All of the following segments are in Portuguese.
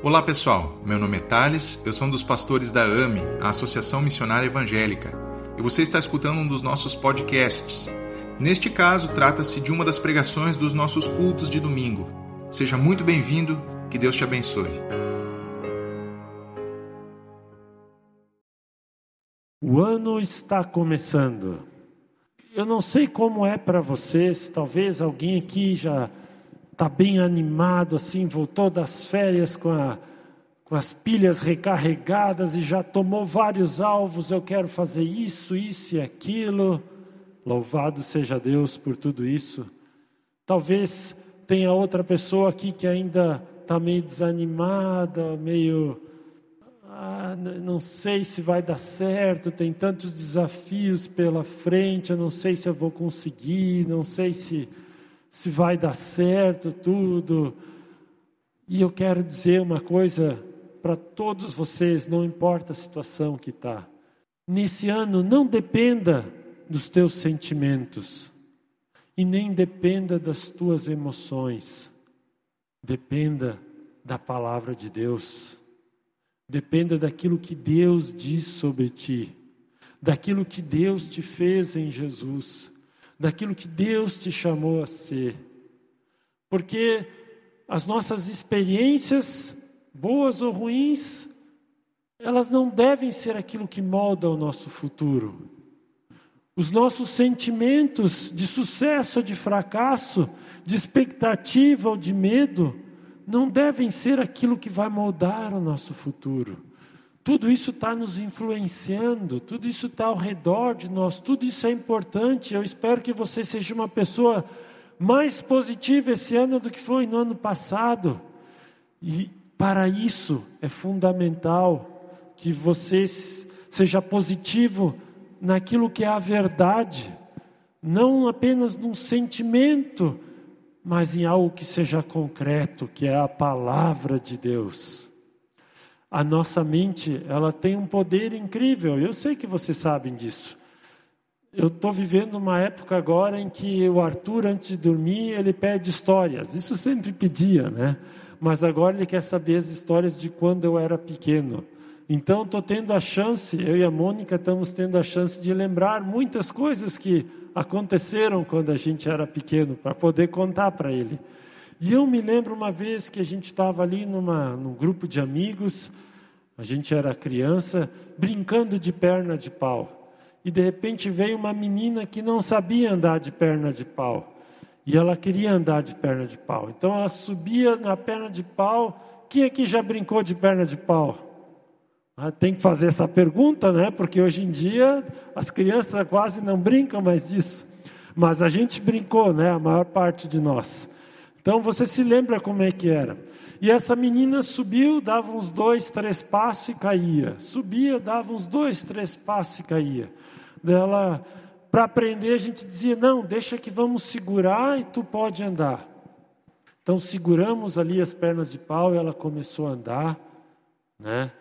Olá pessoal, meu nome é Thales, eu sou um dos pastores da AME, a Associação Missionária Evangélica, e você está escutando um dos nossos podcasts. Neste caso, trata-se de uma das pregações dos nossos cultos de domingo. Seja muito bem-vindo, que Deus te abençoe. O ano está começando. Eu não sei como é para vocês, talvez alguém aqui já está bem animado, assim, voltou das férias com, a, com as pilhas recarregadas e já tomou vários alvos. Eu quero fazer isso, isso e aquilo. Louvado seja Deus por tudo isso. Talvez tenha outra pessoa aqui que ainda está meio desanimada, meio. Ah, não sei se vai dar certo, tem tantos desafios pela frente, eu não sei se eu vou conseguir, não sei se se vai dar certo tudo. E eu quero dizer uma coisa para todos vocês, não importa a situação que está. Nesse ano, não dependa dos teus sentimentos e nem dependa das tuas emoções. Dependa da palavra de Deus. Dependa daquilo que Deus diz sobre ti, daquilo que Deus te fez em Jesus daquilo que Deus te chamou a ser. Porque as nossas experiências, boas ou ruins, elas não devem ser aquilo que molda o nosso futuro. Os nossos sentimentos de sucesso ou de fracasso, de expectativa ou de medo, não devem ser aquilo que vai moldar o nosso futuro. Tudo isso está nos influenciando, tudo isso está ao redor de nós, tudo isso é importante. Eu espero que você seja uma pessoa mais positiva esse ano do que foi no ano passado. E para isso é fundamental que você seja positivo naquilo que é a verdade, não apenas num sentimento, mas em algo que seja concreto, que é a palavra de Deus. A nossa mente, ela tem um poder incrível. Eu sei que vocês sabem disso. Eu estou vivendo uma época agora em que o Arthur, antes de dormir, ele pede histórias. Isso sempre pedia, né? Mas agora ele quer saber as histórias de quando eu era pequeno. Então, estou tendo a chance, eu e a Mônica estamos tendo a chance de lembrar muitas coisas que aconteceram quando a gente era pequeno, para poder contar para ele. E eu me lembro uma vez que a gente estava ali numa, num grupo de amigos, a gente era criança, brincando de perna de pau. E de repente veio uma menina que não sabia andar de perna de pau. E ela queria andar de perna de pau. Então ela subia na perna de pau. Quem aqui já brincou de perna de pau? Ah, tem que fazer essa pergunta, né? Porque hoje em dia as crianças quase não brincam mais disso. Mas a gente brincou, né? A maior parte de nós. Então você se lembra como é que era. E essa menina subiu, dava uns dois, três passos e caía. Subia, dava uns dois, três passos e caía. Dela, para aprender, a gente dizia: não, deixa que vamos segurar e tu pode andar. Então seguramos ali as pernas de pau e ela começou a andar, né?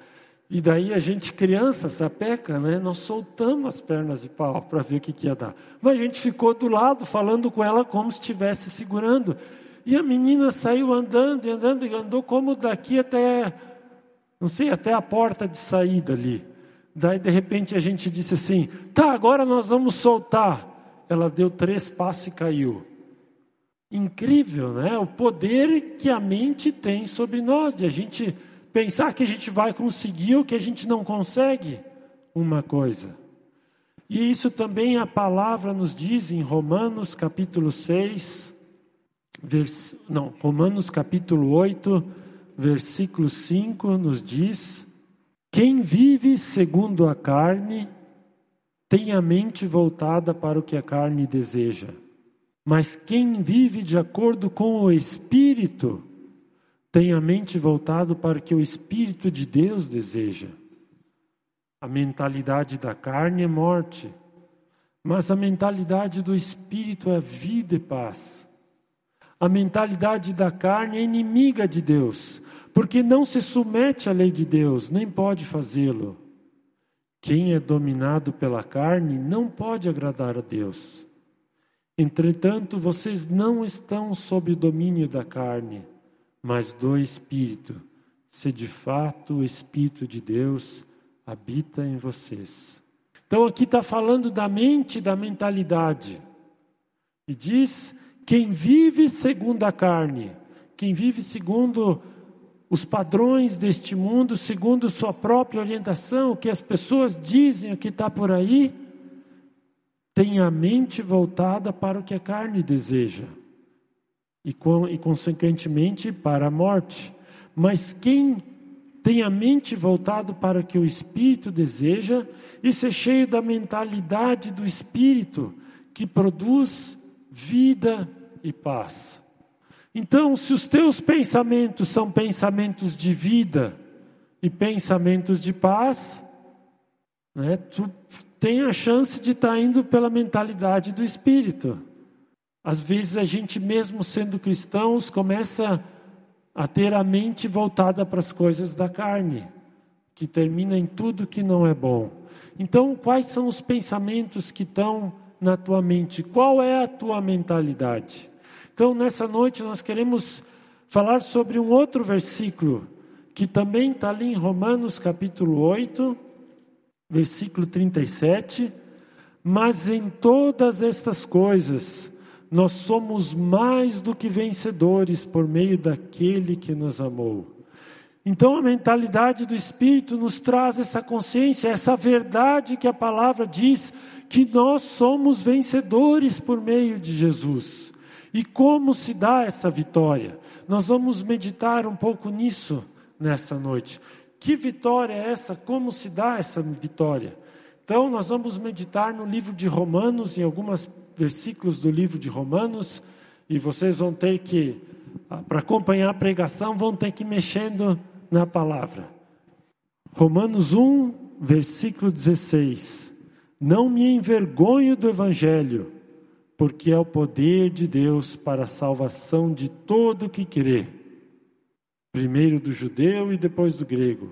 E daí a gente, criança, sapeca, né? Nós soltamos as pernas de pau para ver o que, que ia dar. Mas a gente ficou do lado, falando com ela como se estivesse segurando. E a menina saiu andando e andando e andou como daqui até, não sei, até a porta de saída ali. Daí de repente a gente disse assim: tá, agora nós vamos soltar. Ela deu três passos e caiu. Incrível, né? O poder que a mente tem sobre nós, de a gente pensar que a gente vai conseguir o que a gente não consegue uma coisa. E isso também a palavra nos diz em Romanos capítulo 6, vers... não, Romanos capítulo 8, versículo 5 nos diz: Quem vive segundo a carne tem a mente voltada para o que a carne deseja. Mas quem vive de acordo com o Espírito tem a mente voltada para o que o Espírito de Deus deseja. A mentalidade da carne é morte, mas a mentalidade do Espírito é vida e paz. A mentalidade da carne é inimiga de Deus, porque não se submete à lei de Deus, nem pode fazê-lo. Quem é dominado pela carne não pode agradar a Deus. Entretanto, vocês não estão sob o domínio da carne, mas do Espírito, se de fato o Espírito de Deus habita em vocês. Então aqui está falando da mente, da mentalidade. E diz: quem vive segundo a carne, quem vive segundo os padrões deste mundo, segundo sua própria orientação, o que as pessoas dizem, o que está por aí, tem a mente voltada para o que a carne deseja e, e consequentemente para a morte. Mas quem tem a mente voltada para o que o Espírito deseja e ser cheio da mentalidade do Espírito que produz vida e paz. Então, se os teus pensamentos são pensamentos de vida e pensamentos de paz, né, tu tem a chance de estar tá indo pela mentalidade do Espírito. Às vezes a gente, mesmo sendo cristãos, começa a ter a mente voltada para as coisas da carne, que termina em tudo que não é bom. Então, quais são os pensamentos que estão na tua mente? Qual é a tua mentalidade? Então, nessa noite, nós queremos falar sobre um outro versículo, que também está ali em Romanos capítulo 8, versículo 37. Mas em todas estas coisas, nós somos mais do que vencedores por meio daquele que nos amou. Então a mentalidade do Espírito nos traz essa consciência, essa verdade que a palavra diz, que nós somos vencedores por meio de Jesus. E como se dá essa vitória? Nós vamos meditar um pouco nisso nessa noite. Que vitória é essa? Como se dá essa vitória? Então, nós vamos meditar no livro de Romanos, em alguns versículos do livro de Romanos, e vocês vão ter que, ah, para acompanhar a pregação, vão ter que ir mexendo na palavra. Romanos 1, versículo 16. Não me envergonho do Evangelho porque é o poder de Deus para a salvação de todo que crê, primeiro do judeu e depois do grego.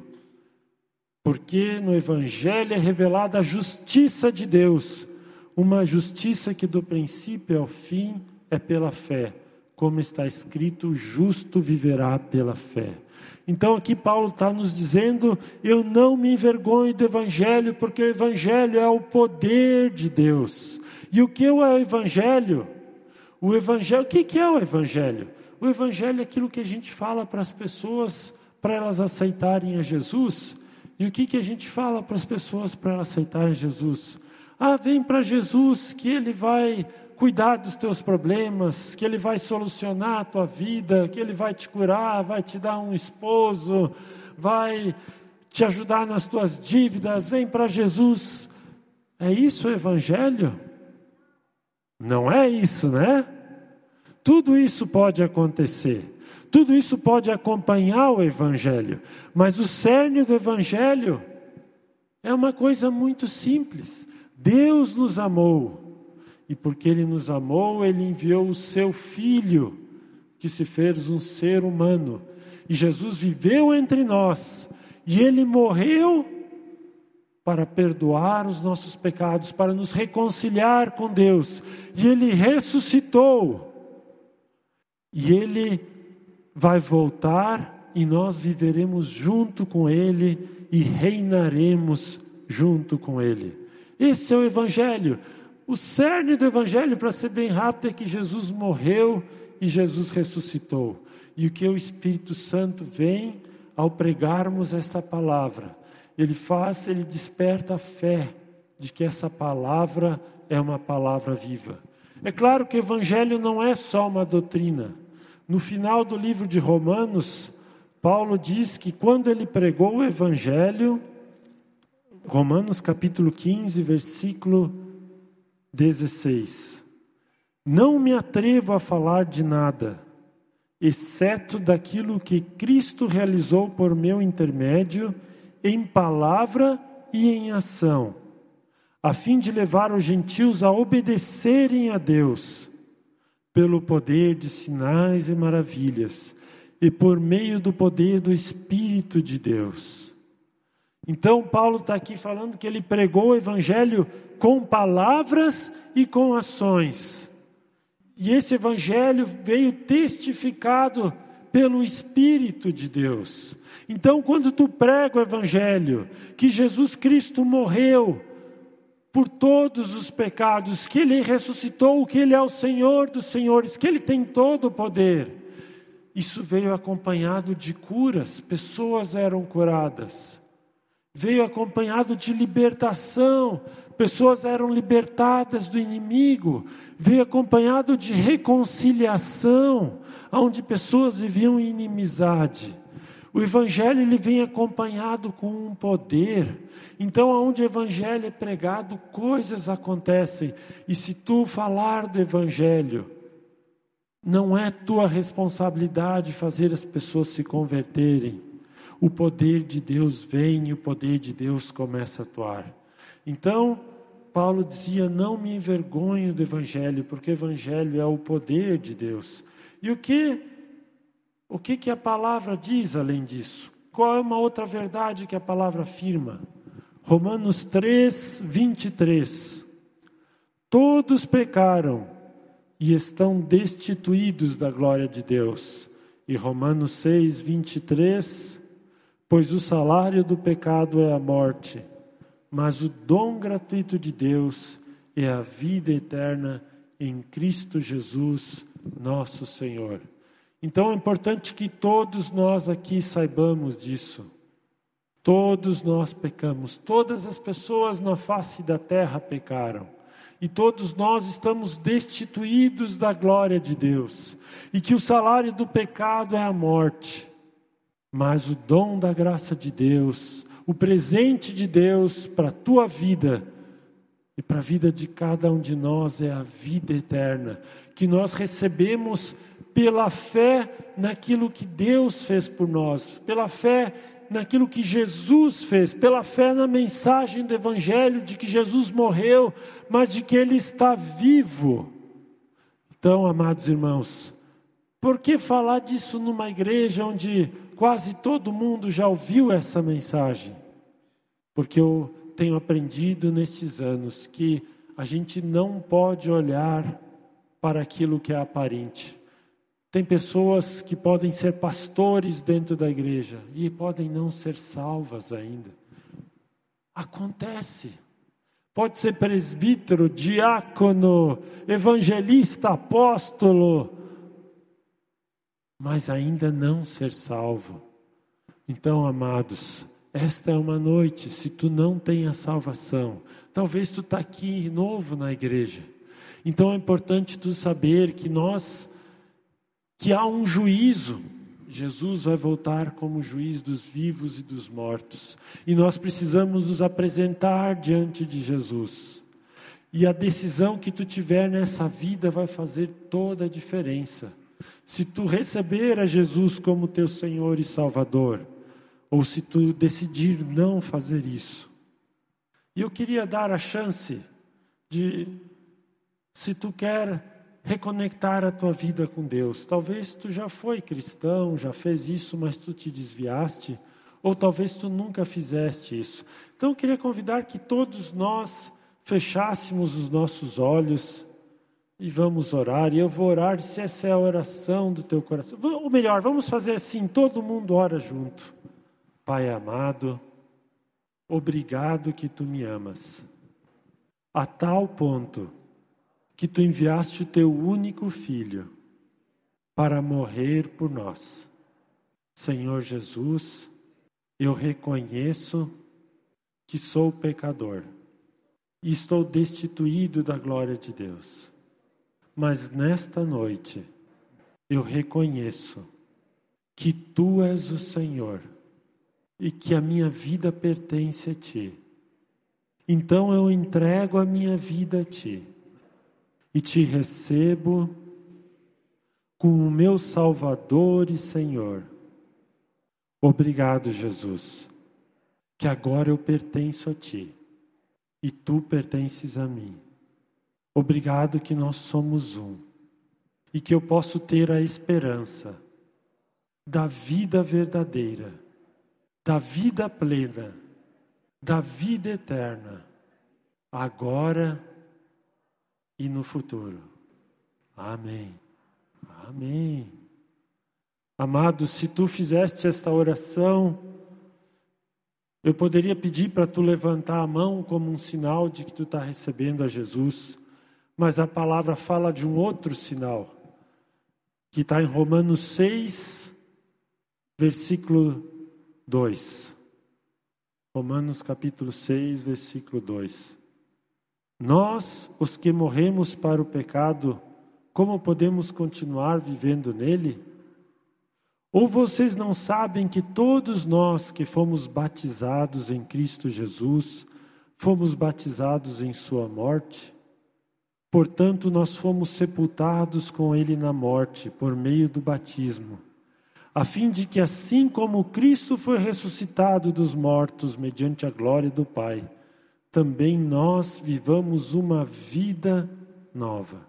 Porque no Evangelho é revelada a justiça de Deus, uma justiça que do princípio ao fim é pela fé, como está escrito: o justo viverá pela fé. Então aqui Paulo está nos dizendo: eu não me envergonho do Evangelho, porque o Evangelho é o poder de Deus. E o que é o Evangelho? O Evangelho, o que é o Evangelho? O Evangelho é aquilo que a gente fala para as pessoas para elas aceitarem a Jesus. E o que, que a gente fala para as pessoas para elas aceitarem Jesus? Ah, vem para Jesus que Ele vai cuidar dos teus problemas, que Ele vai solucionar a tua vida, que Ele vai te curar, vai te dar um esposo, vai te ajudar nas tuas dívidas. Vem para Jesus. É isso o Evangelho? Não é isso, né? Tudo isso pode acontecer. Tudo isso pode acompanhar o Evangelho. Mas o cerne do Evangelho é uma coisa muito simples. Deus nos amou. E porque Ele nos amou, Ele enviou o seu Filho, que se fez um ser humano. E Jesus viveu entre nós. E Ele morreu para perdoar os nossos pecados, para nos reconciliar com Deus. E Ele ressuscitou. E Ele vai voltar e nós viveremos junto com Ele e reinaremos junto com Ele. Esse é o Evangelho. O cerne do Evangelho, para ser bem rápido, é que Jesus morreu e Jesus ressuscitou. E o que o Espírito Santo vem ao pregarmos esta palavra ele faz, ele desperta a fé de que essa palavra é uma palavra viva. É claro que o evangelho não é só uma doutrina. No final do livro de Romanos, Paulo diz que quando ele pregou o evangelho, Romanos capítulo 15, versículo 16. Não me atrevo a falar de nada, exceto daquilo que Cristo realizou por meu intermédio em palavra e em ação, a fim de levar os gentios a obedecerem a Deus, pelo poder de sinais e maravilhas, e por meio do poder do Espírito de Deus. Então, Paulo está aqui falando que ele pregou o Evangelho com palavras e com ações. E esse Evangelho veio testificado pelo Espírito de Deus. Então, quando tu prega o Evangelho, que Jesus Cristo morreu por todos os pecados, que Ele ressuscitou, que Ele é o Senhor dos Senhores, que Ele tem todo o poder, isso veio acompanhado de curas, pessoas eram curadas. Veio acompanhado de libertação, pessoas eram libertadas do inimigo, veio acompanhado de reconciliação, onde pessoas viviam em inimizade. O evangelho ele vem acompanhado com um poder. Então, aonde o evangelho é pregado, coisas acontecem. E se tu falar do evangelho, não é tua responsabilidade fazer as pessoas se converterem. O poder de Deus vem e o poder de Deus começa a atuar. Então, Paulo dizia: Não me envergonho do Evangelho, porque o Evangelho é o poder de Deus. E o que, o que, que a palavra diz além disso? Qual é uma outra verdade que a palavra afirma? Romanos 3, 23. Todos pecaram e estão destituídos da glória de Deus. E Romanos 6, 23. Pois o salário do pecado é a morte mas o dom gratuito de Deus é a vida eterna em Cristo Jesus, nosso Senhor. Então é importante que todos nós aqui saibamos disso. Todos nós pecamos, todas as pessoas na face da terra pecaram. E todos nós estamos destituídos da glória de Deus. E que o salário do pecado é a morte. Mas o dom da graça de Deus o presente de Deus para a tua vida e para a vida de cada um de nós é a vida eterna, que nós recebemos pela fé naquilo que Deus fez por nós, pela fé naquilo que Jesus fez, pela fé na mensagem do Evangelho de que Jesus morreu, mas de que Ele está vivo. Então, amados irmãos, por que falar disso numa igreja onde quase todo mundo já ouviu essa mensagem, porque eu tenho aprendido nestes anos que a gente não pode olhar para aquilo que é aparente. Tem pessoas que podem ser pastores dentro da igreja e podem não ser salvas ainda. Acontece. Pode ser presbítero, diácono, evangelista, apóstolo, mas ainda não ser salvo. Então, amados, esta é uma noite, se tu não tem a salvação, talvez tu está aqui novo na igreja. Então é importante tu saber que nós, que há um juízo, Jesus vai voltar como juiz dos vivos e dos mortos. E nós precisamos nos apresentar diante de Jesus. E a decisão que tu tiver nessa vida vai fazer toda a diferença. Se tu receber a Jesus como teu Senhor e Salvador, ou se tu decidir não fazer isso. E eu queria dar a chance de, se tu quer reconectar a tua vida com Deus, talvez tu já foi cristão, já fez isso, mas tu te desviaste, ou talvez tu nunca fizeste isso. Então eu queria convidar que todos nós fechássemos os nossos olhos e vamos orar, e eu vou orar se essa é a oração do teu coração. Ou melhor, vamos fazer assim, todo mundo ora junto. Pai amado, obrigado que tu me amas, a tal ponto que tu enviaste o teu único filho para morrer por nós. Senhor Jesus, eu reconheço que sou pecador e estou destituído da glória de Deus. Mas nesta noite eu reconheço que tu és o Senhor e que a minha vida pertence a Ti. Então eu entrego a minha vida a Ti e te recebo como meu Salvador e Senhor. Obrigado, Jesus, que agora eu pertenço a Ti e Tu pertences a mim. Obrigado que nós somos um e que eu posso ter a esperança da vida verdadeira da vida plena, da vida eterna, agora e no futuro. Amém. Amém. Amado, se tu fizeste esta oração, eu poderia pedir para tu levantar a mão como um sinal de que tu está recebendo a Jesus, mas a palavra fala de um outro sinal, que está em Romanos 6, versículo 2. Romanos capítulo 6, versículo 2. Nós, os que morremos para o pecado, como podemos continuar vivendo nele? Ou vocês não sabem que todos nós que fomos batizados em Cristo Jesus, fomos batizados em Sua morte? Portanto, nós fomos sepultados com Ele na morte, por meio do batismo, a fim de que, assim como Cristo foi ressuscitado dos mortos mediante a glória do Pai, também nós vivamos uma vida nova.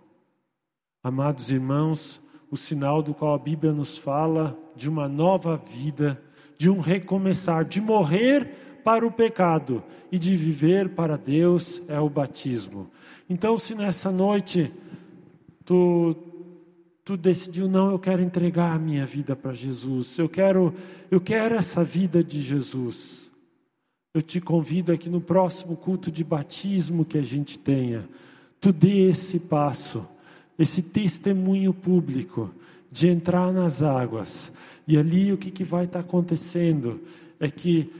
Amados irmãos, o sinal do qual a Bíblia nos fala de uma nova vida, de um recomeçar, de morrer para o pecado e de viver para Deus é o batismo. Então, se nessa noite tu tu decidiu não, eu quero entregar a minha vida para Jesus. Eu quero eu quero essa vida de Jesus. Eu te convido aqui no próximo culto de batismo que a gente tenha, tu dê esse passo esse testemunho público de entrar nas águas. E ali o que, que vai estar tá acontecendo é que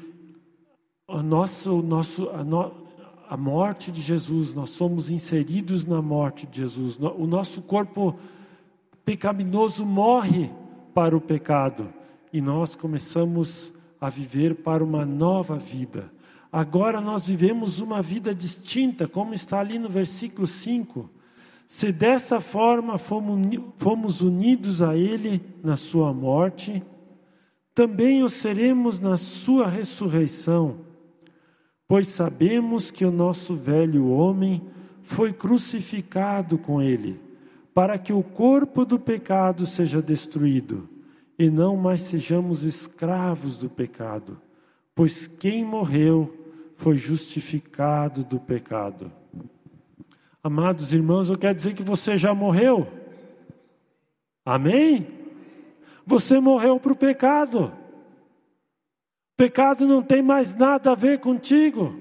o nosso, nosso, a, no, a morte de Jesus, nós somos inseridos na morte de Jesus. O nosso corpo pecaminoso morre para o pecado e nós começamos a viver para uma nova vida. Agora nós vivemos uma vida distinta, como está ali no versículo 5. Se dessa forma fomos unidos a Ele na Sua morte, também o seremos na Sua ressurreição, pois sabemos que o nosso velho homem foi crucificado com Ele, para que o corpo do pecado seja destruído e não mais sejamos escravos do pecado, pois quem morreu foi justificado do pecado. Amados irmãos, eu quero dizer que você já morreu. Amém? Você morreu para o pecado. Pecado não tem mais nada a ver contigo.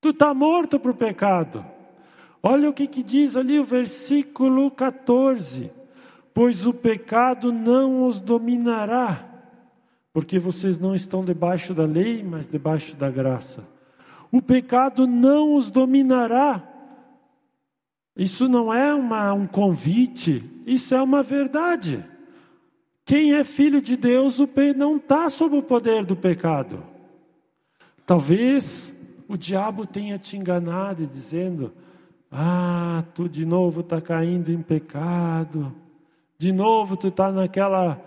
Tu está morto para o pecado. Olha o que, que diz ali o versículo 14: Pois o pecado não os dominará, porque vocês não estão debaixo da lei, mas debaixo da graça. O pecado não os dominará, isso não é uma, um convite, isso é uma verdade. Quem é filho de Deus não está sob o poder do pecado. Talvez o diabo tenha te enganado dizendo: Ah, tu de novo está caindo em pecado, de novo tu está naquela.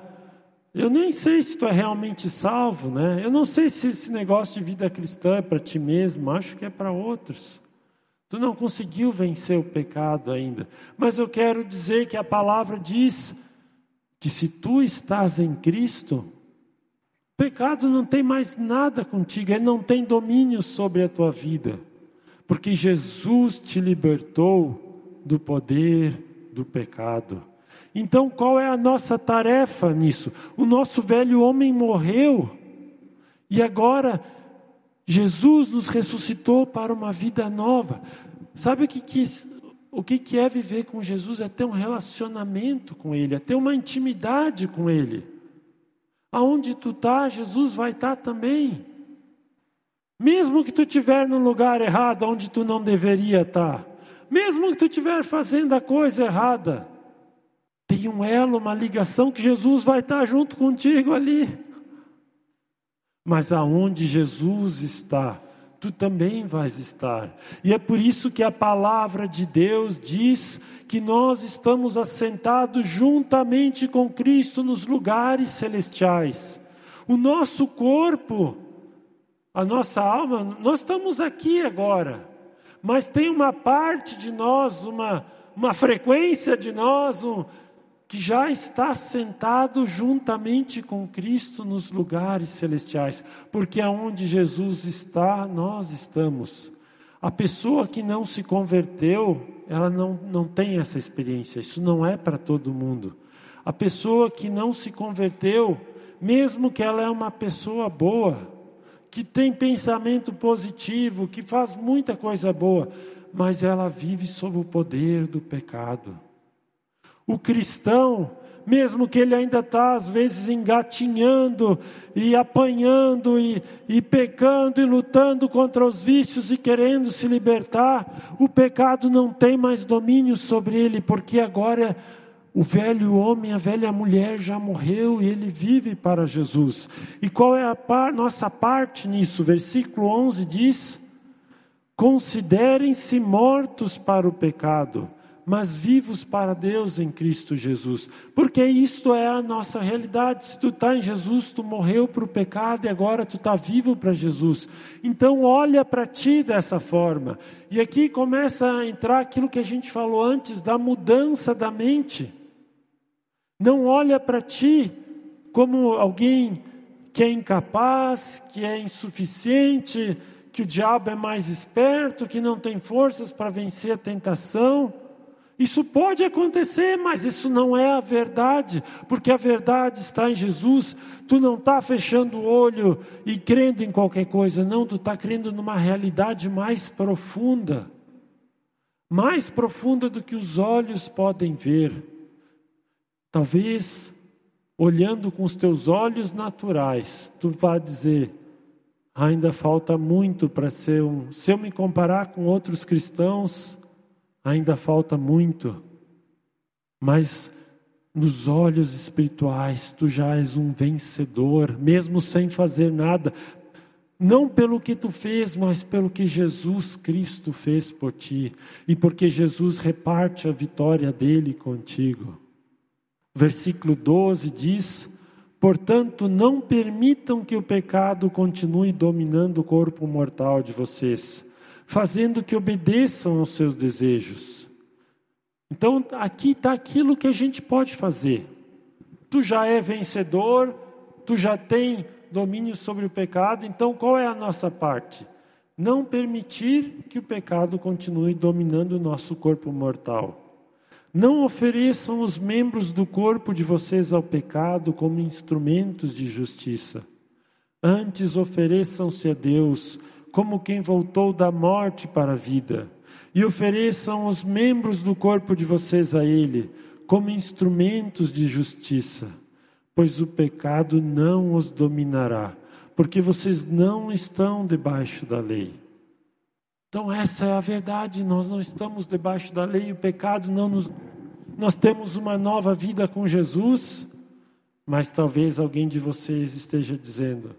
Eu nem sei se tu é realmente salvo, né? Eu não sei se esse negócio de vida cristã é para ti mesmo, acho que é para outros. Tu não conseguiu vencer o pecado ainda. Mas eu quero dizer que a palavra diz que se tu estás em Cristo, pecado não tem mais nada contigo, ele não tem domínio sobre a tua vida. Porque Jesus te libertou do poder do pecado. Então, qual é a nossa tarefa nisso? O nosso velho homem morreu e agora Jesus nos ressuscitou para uma vida nova. Sabe o que, que, o que, é viver com Jesus? É ter um relacionamento com Ele, é ter uma intimidade com Ele. Aonde tu está, Jesus vai estar tá também. Mesmo que tu estiver no lugar errado, onde tu não deveria estar. Tá. Mesmo que tu estiver fazendo a coisa errada. Tem um elo, uma ligação que Jesus vai estar tá junto contigo ali. Mas aonde Jesus está, tu também vais estar. E é por isso que a palavra de Deus diz que nós estamos assentados juntamente com Cristo nos lugares celestiais. O nosso corpo, a nossa alma, nós estamos aqui agora, mas tem uma parte de nós, uma, uma frequência de nós, um, que já está sentado juntamente com Cristo nos lugares celestiais, porque aonde Jesus está, nós estamos. A pessoa que não se converteu, ela não, não tem essa experiência, isso não é para todo mundo. A pessoa que não se converteu, mesmo que ela é uma pessoa boa, que tem pensamento positivo, que faz muita coisa boa, mas ela vive sob o poder do pecado. O cristão, mesmo que ele ainda está às vezes engatinhando e apanhando e, e pecando e lutando contra os vícios e querendo se libertar, o pecado não tem mais domínio sobre ele, porque agora o velho homem, a velha mulher já morreu e ele vive para Jesus. E qual é a par, nossa parte nisso? Versículo 11 diz: Considerem-se mortos para o pecado mas vivos para Deus em Cristo Jesus. Porque isto é a nossa realidade. Se tu está em Jesus, tu morreu para o pecado e agora tu está vivo para Jesus. Então olha para ti dessa forma. E aqui começa a entrar aquilo que a gente falou antes da mudança da mente. Não olha para ti como alguém que é incapaz, que é insuficiente, que o diabo é mais esperto, que não tem forças para vencer a tentação. Isso pode acontecer, mas isso não é a verdade, porque a verdade está em Jesus. Tu não está fechando o olho e crendo em qualquer coisa, não, tu está crendo numa realidade mais profunda mais profunda do que os olhos podem ver. Talvez, olhando com os teus olhos naturais, tu vá dizer: ainda falta muito para ser um. Se eu me comparar com outros cristãos, ainda falta muito, mas nos olhos espirituais tu já és um vencedor, mesmo sem fazer nada, não pelo que tu fez, mas pelo que Jesus Cristo fez por ti, e porque Jesus reparte a vitória dele contigo. Versículo 12 diz: Portanto, não permitam que o pecado continue dominando o corpo mortal de vocês fazendo que obedeçam aos seus desejos. Então, aqui está aquilo que a gente pode fazer. Tu já é vencedor, tu já tem domínio sobre o pecado, então qual é a nossa parte? Não permitir que o pecado continue dominando o nosso corpo mortal. Não ofereçam os membros do corpo de vocês ao pecado como instrumentos de justiça. Antes ofereçam-se a Deus como quem voltou da morte para a vida, e ofereçam os membros do corpo de vocês a Ele, como instrumentos de justiça, pois o pecado não os dominará, porque vocês não estão debaixo da lei. Então, essa é a verdade, nós não estamos debaixo da lei, o pecado não nos. Nós temos uma nova vida com Jesus, mas talvez alguém de vocês esteja dizendo: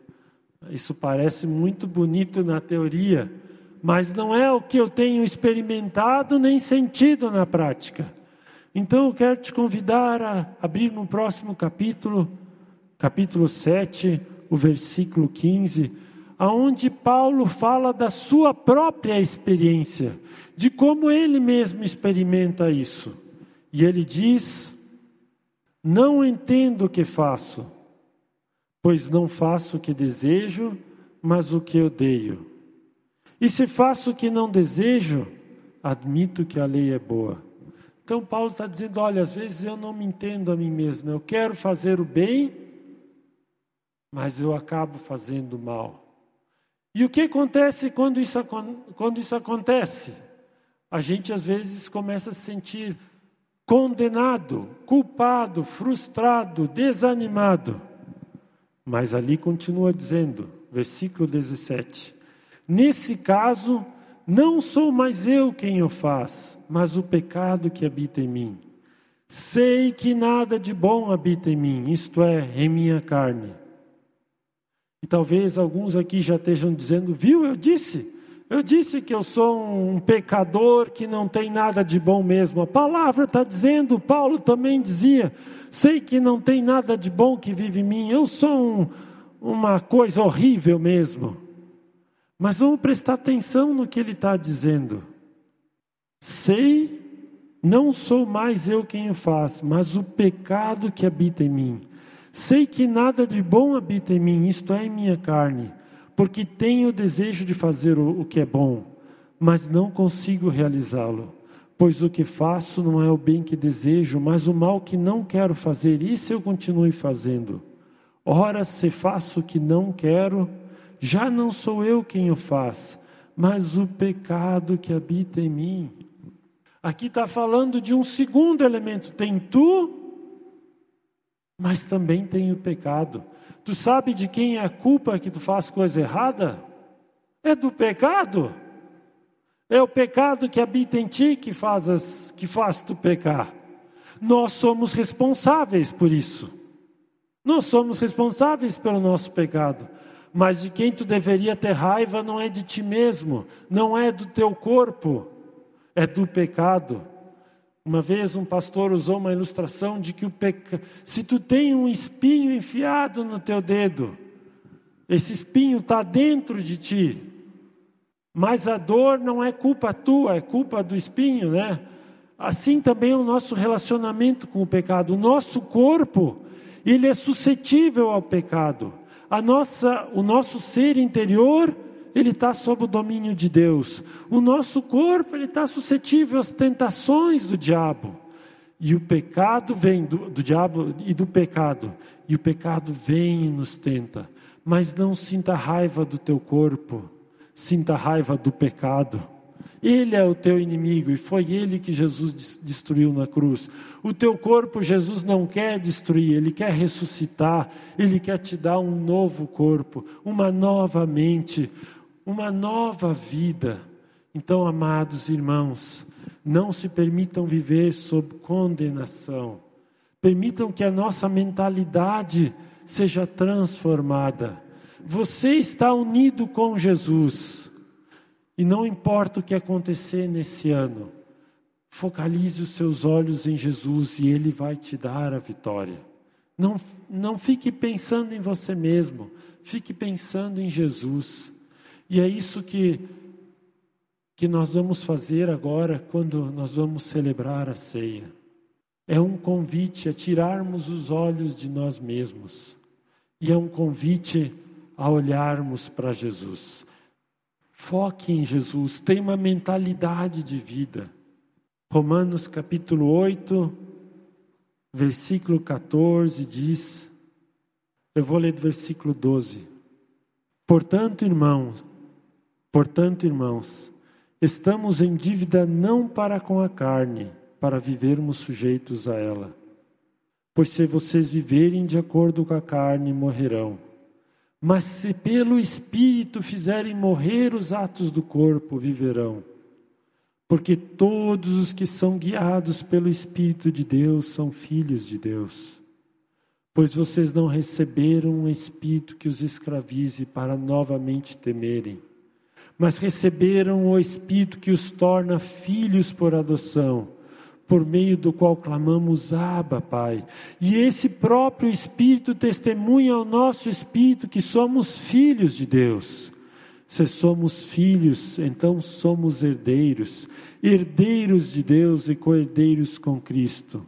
isso parece muito bonito na teoria, mas não é o que eu tenho experimentado nem sentido na prática. Então eu quero te convidar a abrir no próximo capítulo, capítulo 7, o versículo 15, aonde Paulo fala da sua própria experiência, de como ele mesmo experimenta isso. E ele diz: Não entendo o que faço pois não faço o que desejo, mas o que odeio. E se faço o que não desejo, admito que a lei é boa. Então Paulo está dizendo: olha, às vezes eu não me entendo a mim mesmo, eu quero fazer o bem, mas eu acabo fazendo o mal. E o que acontece quando isso, quando isso acontece? A gente às vezes começa a se sentir condenado, culpado, frustrado, desanimado. Mas ali continua dizendo, versículo 17: Nesse caso, não sou mais eu quem o faz, mas o pecado que habita em mim. Sei que nada de bom habita em mim, isto é, em minha carne. E talvez alguns aqui já estejam dizendo, viu, eu disse, eu disse que eu sou um pecador que não tem nada de bom mesmo. A palavra está dizendo, Paulo também dizia: sei que não tem nada de bom que vive em mim, eu sou um, uma coisa horrível mesmo. Mas vamos prestar atenção no que ele está dizendo. Sei, não sou mais eu quem o faz, mas o pecado que habita em mim. Sei que nada de bom habita em mim, isto é, em minha carne porque tenho o desejo de fazer o, o que é bom, mas não consigo realizá-lo. Pois o que faço não é o bem que desejo, mas o mal que não quero fazer, isso eu continue fazendo. Ora, se faço o que não quero, já não sou eu quem o faz, mas o pecado que habita em mim. Aqui está falando de um segundo elemento: tem tu, mas também tem o pecado. Tu sabe de quem é a culpa que tu faz coisa errada? É do pecado. É o pecado que habita em ti que faz, as, que faz tu pecar. Nós somos responsáveis por isso. Nós somos responsáveis pelo nosso pecado. Mas de quem tu deveria ter raiva não é de ti mesmo, não é do teu corpo, é do pecado. Uma vez um pastor usou uma ilustração de que o peca... se tu tem um espinho enfiado no teu dedo, esse espinho está dentro de ti, mas a dor não é culpa tua, é culpa do espinho, né? Assim também é o nosso relacionamento com o pecado. O nosso corpo, ele é suscetível ao pecado. A nossa, o nosso ser interior ele está sob o domínio de Deus. O nosso corpo ele está suscetível às tentações do diabo. E o pecado vem do, do diabo e do pecado. E o pecado vem e nos tenta. Mas não sinta raiva do teu corpo, sinta raiva do pecado. Ele é o teu inimigo e foi ele que Jesus destruiu na cruz. O teu corpo Jesus não quer destruir, ele quer ressuscitar, ele quer te dar um novo corpo, uma nova mente, uma nova vida. Então, amados irmãos, não se permitam viver sob condenação. Permitam que a nossa mentalidade seja transformada. Você está unido com Jesus. E não importa o que acontecer nesse ano, focalize os seus olhos em Jesus e Ele vai te dar a vitória. Não, não fique pensando em você mesmo, fique pensando em Jesus. E é isso que, que nós vamos fazer agora quando nós vamos celebrar a ceia. É um convite a tirarmos os olhos de nós mesmos. E é um convite a olharmos para Jesus. Foque em Jesus, tenha uma mentalidade de vida. Romanos capítulo 8, versículo 14 diz: Eu vou ler do versículo 12. Portanto, irmãos, Portanto, irmãos, estamos em dívida não para com a carne, para vivermos sujeitos a ela. Pois se vocês viverem de acordo com a carne, morrerão. Mas se pelo Espírito fizerem morrer os atos do corpo, viverão. Porque todos os que são guiados pelo Espírito de Deus são filhos de Deus. Pois vocês não receberam um espírito que os escravize para novamente temerem mas receberam o Espírito que os torna filhos por adoção, por meio do qual clamamos Abba, Pai. E esse próprio Espírito testemunha ao nosso Espírito que somos filhos de Deus. Se somos filhos, então somos herdeiros, herdeiros de Deus e co-herdeiros com Cristo.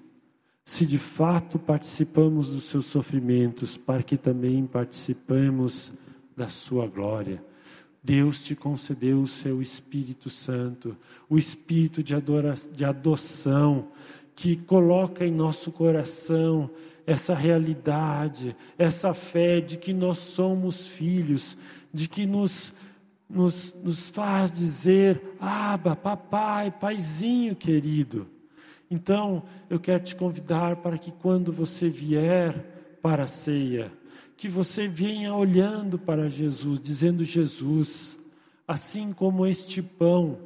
Se de fato participamos dos seus sofrimentos, para que também participemos da sua glória. Deus te concedeu o seu Espírito Santo, o Espírito de, de adoção, que coloca em nosso coração essa realidade, essa fé de que nós somos filhos, de que nos, nos, nos faz dizer: Aba, papai, paizinho querido. Então, eu quero te convidar para que quando você vier para a ceia, que você venha olhando para Jesus, dizendo: Jesus, assim como este pão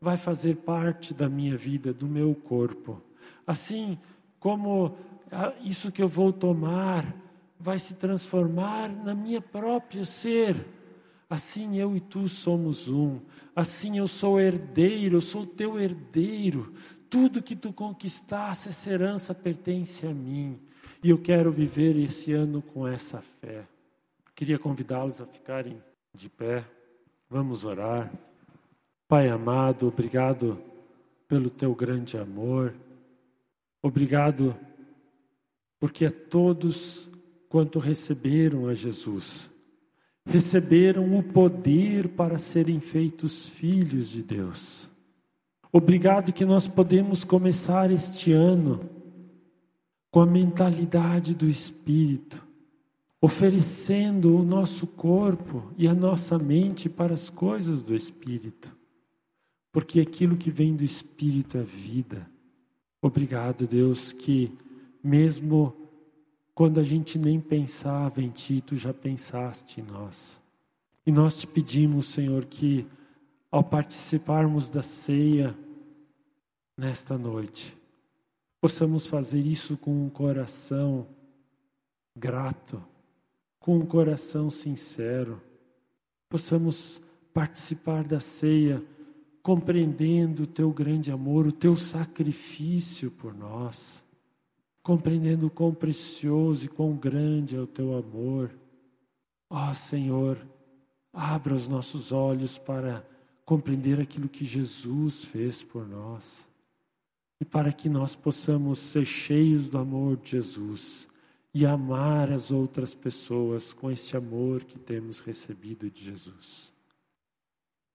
vai fazer parte da minha vida, do meu corpo, assim como ah, isso que eu vou tomar vai se transformar na minha próprio ser. Assim eu e tu somos um. Assim eu sou herdeiro, eu sou teu herdeiro. Tudo que tu conquistaste, essa herança pertence a mim. E eu quero viver esse ano com essa fé. Queria convidá-los a ficarem de pé. Vamos orar. Pai amado, obrigado pelo teu grande amor. Obrigado porque a todos quanto receberam a Jesus, receberam o poder para serem feitos filhos de Deus. Obrigado que nós podemos começar este ano com a mentalidade do Espírito, oferecendo o nosso corpo e a nossa mente para as coisas do Espírito, porque aquilo que vem do Espírito é vida. Obrigado, Deus, que mesmo quando a gente nem pensava em Ti, Tu já pensaste em nós. E nós te pedimos, Senhor, que ao participarmos da ceia nesta noite, possamos fazer isso com um coração grato, com um coração sincero, possamos participar da ceia compreendendo o teu grande amor, o teu sacrifício por nós, compreendendo quão precioso e quão grande é o teu amor. Ó oh, Senhor, abra os nossos olhos para compreender aquilo que Jesus fez por nós e para que nós possamos ser cheios do amor de Jesus e amar as outras pessoas com este amor que temos recebido de Jesus.